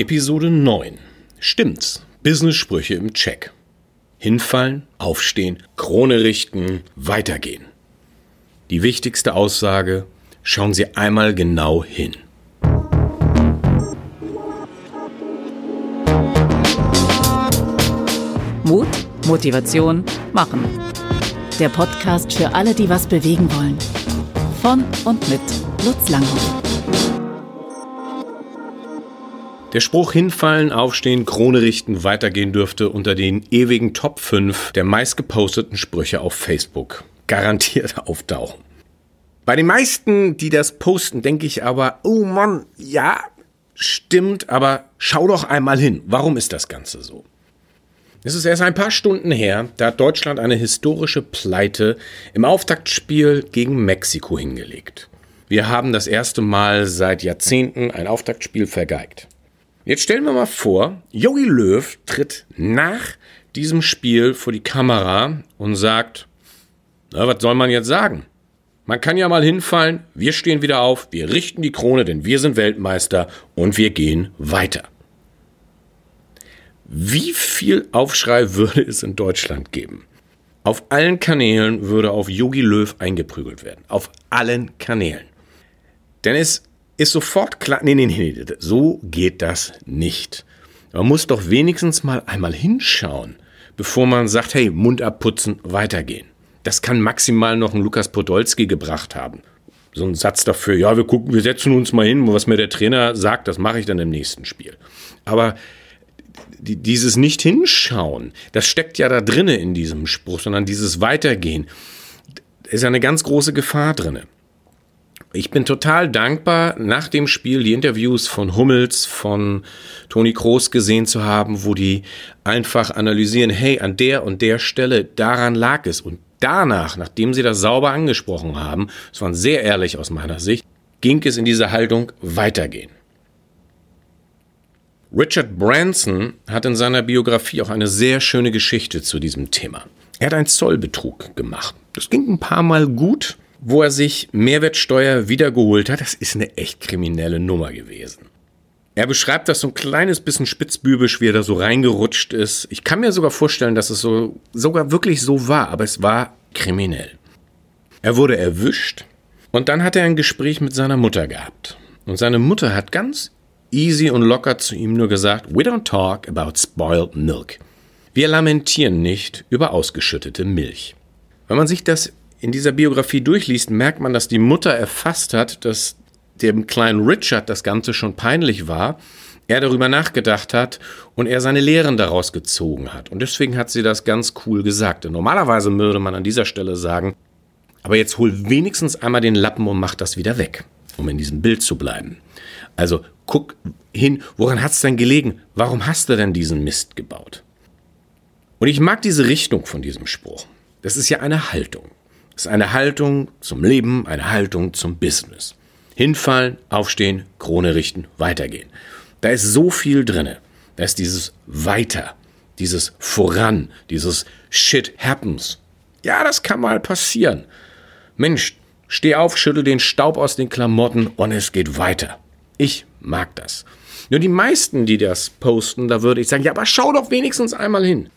Episode 9. Stimmt's? Business-Sprüche im Check. Hinfallen, aufstehen, Krone richten, weitergehen. Die wichtigste Aussage, schauen Sie einmal genau hin. Mut, Motivation, Machen. Der Podcast für alle, die was bewegen wollen. Von und mit Lutz Langhoff. Der Spruch hinfallen, aufstehen, Krone richten, weitergehen dürfte unter den ewigen Top 5 der meistgeposteten Sprüche auf Facebook. Garantiert auftauchen. Bei den meisten, die das posten, denke ich aber, oh Mann, ja, stimmt, aber schau doch einmal hin. Warum ist das Ganze so? Es ist erst ein paar Stunden her, da hat Deutschland eine historische Pleite im Auftaktspiel gegen Mexiko hingelegt. Wir haben das erste Mal seit Jahrzehnten ein Auftaktspiel vergeigt. Jetzt stellen wir mal vor, Jogi Löw tritt nach diesem Spiel vor die Kamera und sagt, na, was soll man jetzt sagen? Man kann ja mal hinfallen, wir stehen wieder auf, wir richten die Krone, denn wir sind Weltmeister und wir gehen weiter. Wie viel Aufschrei würde es in Deutschland geben? Auf allen Kanälen würde auf Yogi Löw eingeprügelt werden. Auf allen Kanälen. Denn es ist sofort klar, nee, nee, nee, so geht das nicht. Man muss doch wenigstens mal einmal hinschauen, bevor man sagt, hey, Mund abputzen, weitergehen. Das kann maximal noch ein Lukas Podolski gebracht haben. So ein Satz dafür, ja, wir gucken, wir setzen uns mal hin, was mir der Trainer sagt, das mache ich dann im nächsten Spiel. Aber dieses Nicht-Hinschauen, das steckt ja da drinne in diesem Spruch, sondern dieses Weitergehen, ist ja eine ganz große Gefahr drinne. Ich bin total dankbar, nach dem Spiel die Interviews von Hummels, von Toni Kroos gesehen zu haben, wo die einfach analysieren, hey, an der und der Stelle, daran lag es. Und danach, nachdem sie das sauber angesprochen haben, es waren sehr ehrlich aus meiner Sicht, ging es in dieser Haltung weitergehen. Richard Branson hat in seiner Biografie auch eine sehr schöne Geschichte zu diesem Thema. Er hat einen Zollbetrug gemacht. Das ging ein paar Mal gut, wo er sich Mehrwertsteuer wiedergeholt hat. Das ist eine echt kriminelle Nummer gewesen. Er beschreibt das so ein kleines bisschen spitzbübisch, wie er da so reingerutscht ist. Ich kann mir sogar vorstellen, dass es so sogar wirklich so war, aber es war kriminell. Er wurde erwischt und dann hat er ein Gespräch mit seiner Mutter gehabt. Und seine Mutter hat ganz easy und locker zu ihm nur gesagt, we don't talk about spoiled milk. Wir lamentieren nicht über ausgeschüttete Milch. Wenn man sich das in dieser Biografie durchliest, merkt man, dass die Mutter erfasst hat, dass dem kleinen Richard das Ganze schon peinlich war, er darüber nachgedacht hat und er seine Lehren daraus gezogen hat. Und deswegen hat sie das ganz cool gesagt. Denn normalerweise würde man an dieser Stelle sagen, aber jetzt hol wenigstens einmal den Lappen und mach das wieder weg, um in diesem Bild zu bleiben. Also guck hin, woran hat es denn gelegen? Warum hast du denn diesen Mist gebaut? Und ich mag diese Richtung von diesem Spruch. Das ist ja eine Haltung. Ist eine Haltung zum Leben, eine Haltung zum Business. Hinfallen, aufstehen, Krone richten, weitergehen. Da ist so viel drinne. Da ist dieses Weiter, dieses Voran, dieses Shit happens. Ja, das kann mal passieren. Mensch, steh auf, schüttel den Staub aus den Klamotten und es geht weiter. Ich mag das. Nur die meisten, die das posten, da würde ich sagen, ja, aber schau doch wenigstens einmal hin.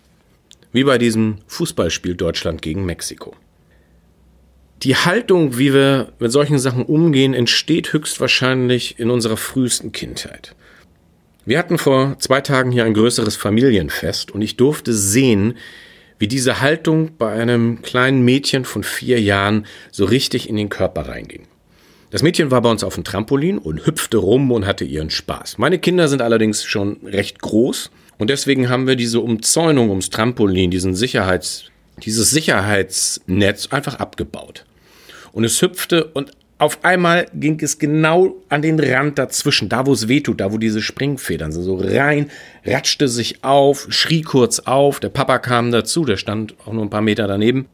Wie bei diesem Fußballspiel Deutschland gegen Mexiko. Die Haltung, wie wir mit solchen Sachen umgehen, entsteht höchstwahrscheinlich in unserer frühesten Kindheit. Wir hatten vor zwei Tagen hier ein größeres Familienfest und ich durfte sehen, wie diese Haltung bei einem kleinen Mädchen von vier Jahren so richtig in den Körper reinging. Das Mädchen war bei uns auf dem Trampolin und hüpfte rum und hatte ihren Spaß. Meine Kinder sind allerdings schon recht groß und deswegen haben wir diese Umzäunung ums Trampolin, diesen Sicherheits, dieses Sicherheitsnetz einfach abgebaut. Und es hüpfte und auf einmal ging es genau an den Rand dazwischen, da wo es wehtut, da wo diese Springfedern sind, so rein, ratschte sich auf, schrie kurz auf, der Papa kam dazu, der stand auch nur ein paar Meter daneben,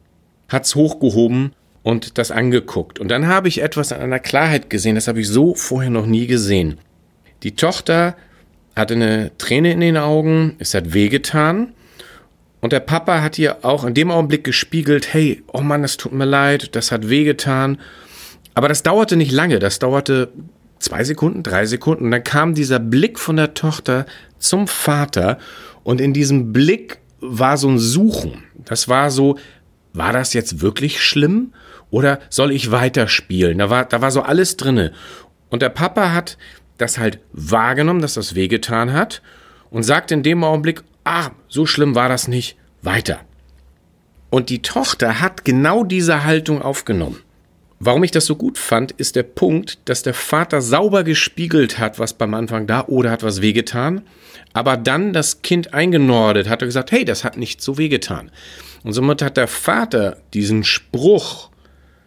hat's hochgehoben und das angeguckt. Und dann habe ich etwas an einer Klarheit gesehen, das habe ich so vorher noch nie gesehen. Die Tochter hatte eine Träne in den Augen, es hat wehgetan. Und der Papa hat ihr auch in dem Augenblick gespiegelt, hey, oh Mann, das tut mir leid, das hat wehgetan. Aber das dauerte nicht lange, das dauerte Zwei Sekunden, drei Sekunden. Und dann kam dieser Blick von der Tochter zum Vater und in diesem Blick war so ein Suchen. Das war so, war das jetzt wirklich schlimm oder soll ich weiterspielen? Da war, da war so alles drinne. Und der Papa hat das halt wahrgenommen, dass das wehgetan hat und sagt in dem Augenblick, ah, so schlimm war das nicht, weiter. Und die Tochter hat genau diese Haltung aufgenommen. Warum ich das so gut fand, ist der Punkt, dass der Vater sauber gespiegelt hat, was beim Anfang da oder hat was wehgetan, aber dann das Kind eingenordet hat und gesagt, hey, das hat nicht so wehgetan. Und somit hat der Vater diesen Spruch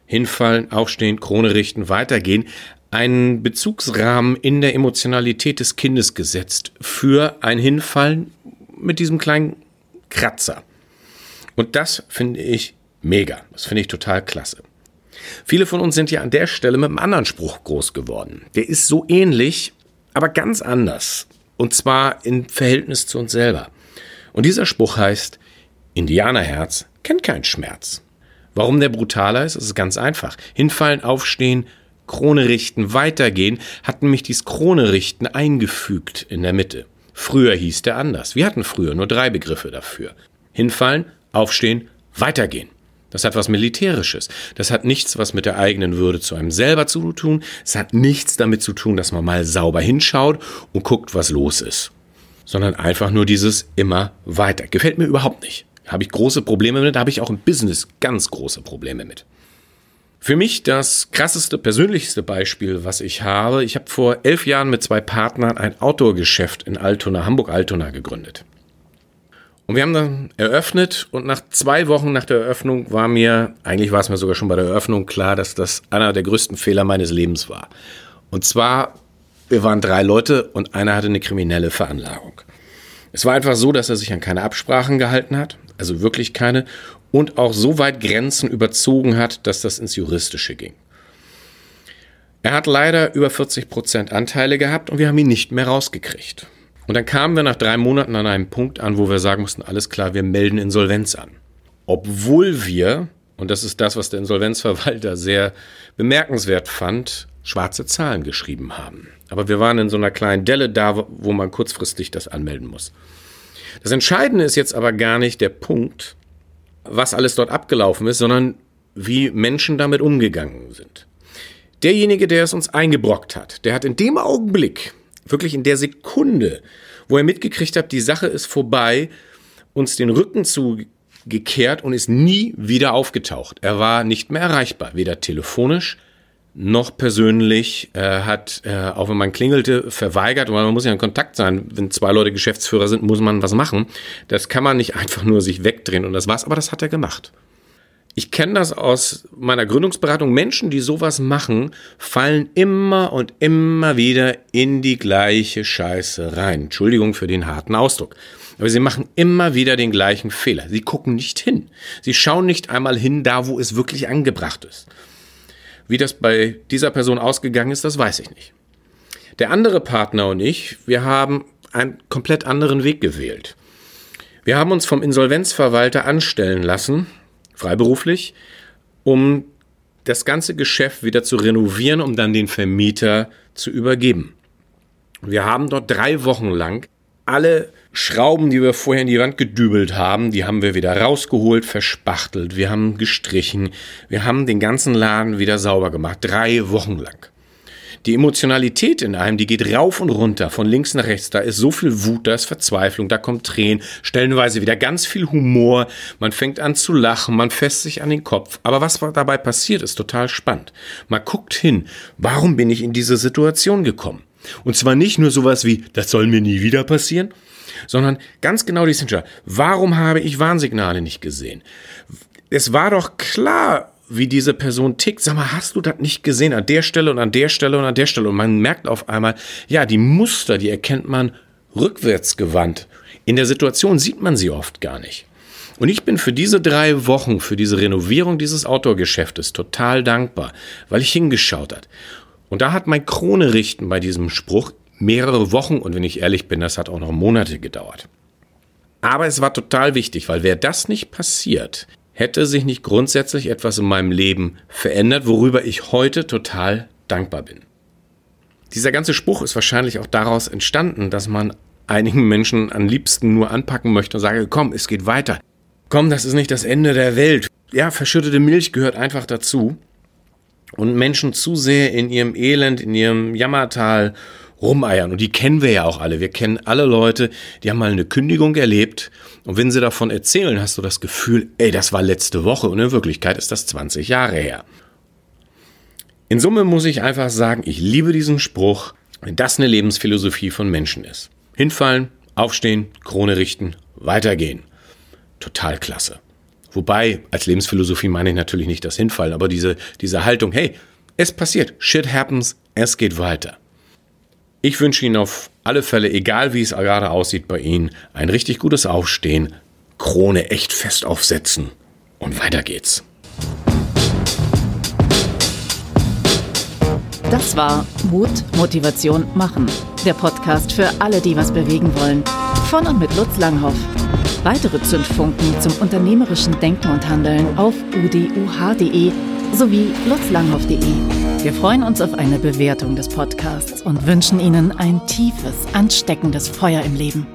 hinfallen, aufstehen, Krone richten, weitergehen, einen Bezugsrahmen in der Emotionalität des Kindes gesetzt für ein Hinfallen mit diesem kleinen Kratzer. Und das finde ich mega. Das finde ich total klasse. Viele von uns sind ja an der Stelle mit einem anderen Spruch groß geworden. Der ist so ähnlich, aber ganz anders. Und zwar im Verhältnis zu uns selber. Und dieser Spruch heißt, Indianerherz kennt keinen Schmerz. Warum der brutaler ist, ist ganz einfach. Hinfallen, aufstehen, Krone richten, weitergehen, hat nämlich dieses Krone richten eingefügt in der Mitte. Früher hieß der anders. Wir hatten früher nur drei Begriffe dafür. Hinfallen, aufstehen, weitergehen. Das hat was Militärisches. Das hat nichts, was mit der eigenen Würde zu einem selber zu tun. Es hat nichts damit zu tun, dass man mal sauber hinschaut und guckt, was los ist. Sondern einfach nur dieses immer weiter. Gefällt mir überhaupt nicht. Habe ich große Probleme mit, da habe ich auch im Business ganz große Probleme mit. Für mich das krasseste, persönlichste Beispiel, was ich habe, ich habe vor elf Jahren mit zwei Partnern ein Outdoor-Geschäft in Altona, Hamburg-Altona gegründet. Und wir haben dann eröffnet und nach zwei Wochen nach der Eröffnung war mir, eigentlich war es mir sogar schon bei der Eröffnung klar, dass das einer der größten Fehler meines Lebens war. Und zwar, wir waren drei Leute und einer hatte eine kriminelle Veranlagung. Es war einfach so, dass er sich an keine Absprachen gehalten hat, also wirklich keine, und auch so weit Grenzen überzogen hat, dass das ins Juristische ging. Er hat leider über 40 Prozent Anteile gehabt und wir haben ihn nicht mehr rausgekriegt. Und dann kamen wir nach drei Monaten an einem Punkt an, wo wir sagen mussten, alles klar, wir melden Insolvenz an. Obwohl wir, und das ist das, was der Insolvenzverwalter sehr bemerkenswert fand, schwarze Zahlen geschrieben haben. Aber wir waren in so einer kleinen Delle da, wo man kurzfristig das anmelden muss. Das Entscheidende ist jetzt aber gar nicht der Punkt, was alles dort abgelaufen ist, sondern wie Menschen damit umgegangen sind. Derjenige, der es uns eingebrockt hat, der hat in dem Augenblick, wirklich in der Sekunde, wo er mitgekriegt hat, die Sache ist vorbei, uns den Rücken zugekehrt und ist nie wieder aufgetaucht. Er war nicht mehr erreichbar, weder telefonisch noch persönlich, äh, hat, äh, auch wenn man klingelte, verweigert, weil man muss ja in Kontakt sein. Wenn zwei Leute Geschäftsführer sind, muss man was machen. Das kann man nicht einfach nur sich wegdrehen und das war's, aber das hat er gemacht. Ich kenne das aus meiner Gründungsberatung. Menschen, die sowas machen, fallen immer und immer wieder in die gleiche Scheiße rein. Entschuldigung für den harten Ausdruck. Aber sie machen immer wieder den gleichen Fehler. Sie gucken nicht hin. Sie schauen nicht einmal hin da, wo es wirklich angebracht ist. Wie das bei dieser Person ausgegangen ist, das weiß ich nicht. Der andere Partner und ich, wir haben einen komplett anderen Weg gewählt. Wir haben uns vom Insolvenzverwalter anstellen lassen freiberuflich, um das ganze Geschäft wieder zu renovieren, um dann den Vermieter zu übergeben. Wir haben dort drei Wochen lang alle Schrauben, die wir vorher in die Wand gedübelt haben, die haben wir wieder rausgeholt, verspachtelt, wir haben gestrichen, wir haben den ganzen Laden wieder sauber gemacht, drei Wochen lang. Die Emotionalität in einem, die geht rauf und runter, von links nach rechts. Da ist so viel Wut, da ist Verzweiflung, da kommt Tränen, stellenweise wieder ganz viel Humor. Man fängt an zu lachen, man fässt sich an den Kopf. Aber was dabei passiert, ist total spannend. Man guckt hin, warum bin ich in diese Situation gekommen? Und zwar nicht nur sowas wie, das soll mir nie wieder passieren, sondern ganz genau die Sincere. Warum habe ich Warnsignale nicht gesehen? Es war doch klar, wie diese Person tickt. Sag mal, hast du das nicht gesehen an der Stelle und an der Stelle und an der Stelle? Und man merkt auf einmal, ja, die Muster, die erkennt man rückwärts gewandt. In der Situation sieht man sie oft gar nicht. Und ich bin für diese drei Wochen, für diese Renovierung dieses Outdoor-Geschäftes total dankbar, weil ich hingeschaut hat. Und da hat mein Krone richten bei diesem Spruch mehrere Wochen und wenn ich ehrlich bin, das hat auch noch Monate gedauert. Aber es war total wichtig, weil wäre das nicht passiert, hätte sich nicht grundsätzlich etwas in meinem Leben verändert, worüber ich heute total dankbar bin. Dieser ganze Spruch ist wahrscheinlich auch daraus entstanden, dass man einigen Menschen am liebsten nur anpacken möchte und sage, komm, es geht weiter. Komm, das ist nicht das Ende der Welt. Ja, verschüttete Milch gehört einfach dazu. Und Menschen zu sehr in ihrem Elend, in ihrem Jammertal rumeiern. Und die kennen wir ja auch alle. Wir kennen alle Leute, die haben mal eine Kündigung erlebt. Und wenn sie davon erzählen, hast du das Gefühl, ey, das war letzte Woche. Und in Wirklichkeit ist das 20 Jahre her. In Summe muss ich einfach sagen, ich liebe diesen Spruch, wenn das eine Lebensphilosophie von Menschen ist. Hinfallen, aufstehen, Krone richten, weitergehen. Total klasse. Wobei, als Lebensphilosophie meine ich natürlich nicht das Hinfallen, aber diese, diese Haltung, hey, es passiert, shit happens, es geht weiter. Ich wünsche Ihnen auf alle Fälle, egal wie es gerade aussieht bei Ihnen, ein richtig gutes Aufstehen, Krone echt fest aufsetzen und weiter geht's. Das war Mut, Motivation, Machen. Der Podcast für alle, die was bewegen wollen. Von und mit Lutz Langhoff. Weitere Zündfunken zum unternehmerischen Denken und Handeln auf uduh.de sowie lutzlanghoff.de. Wir freuen uns auf eine Bewertung des Podcasts und wünschen Ihnen ein tiefes, ansteckendes Feuer im Leben.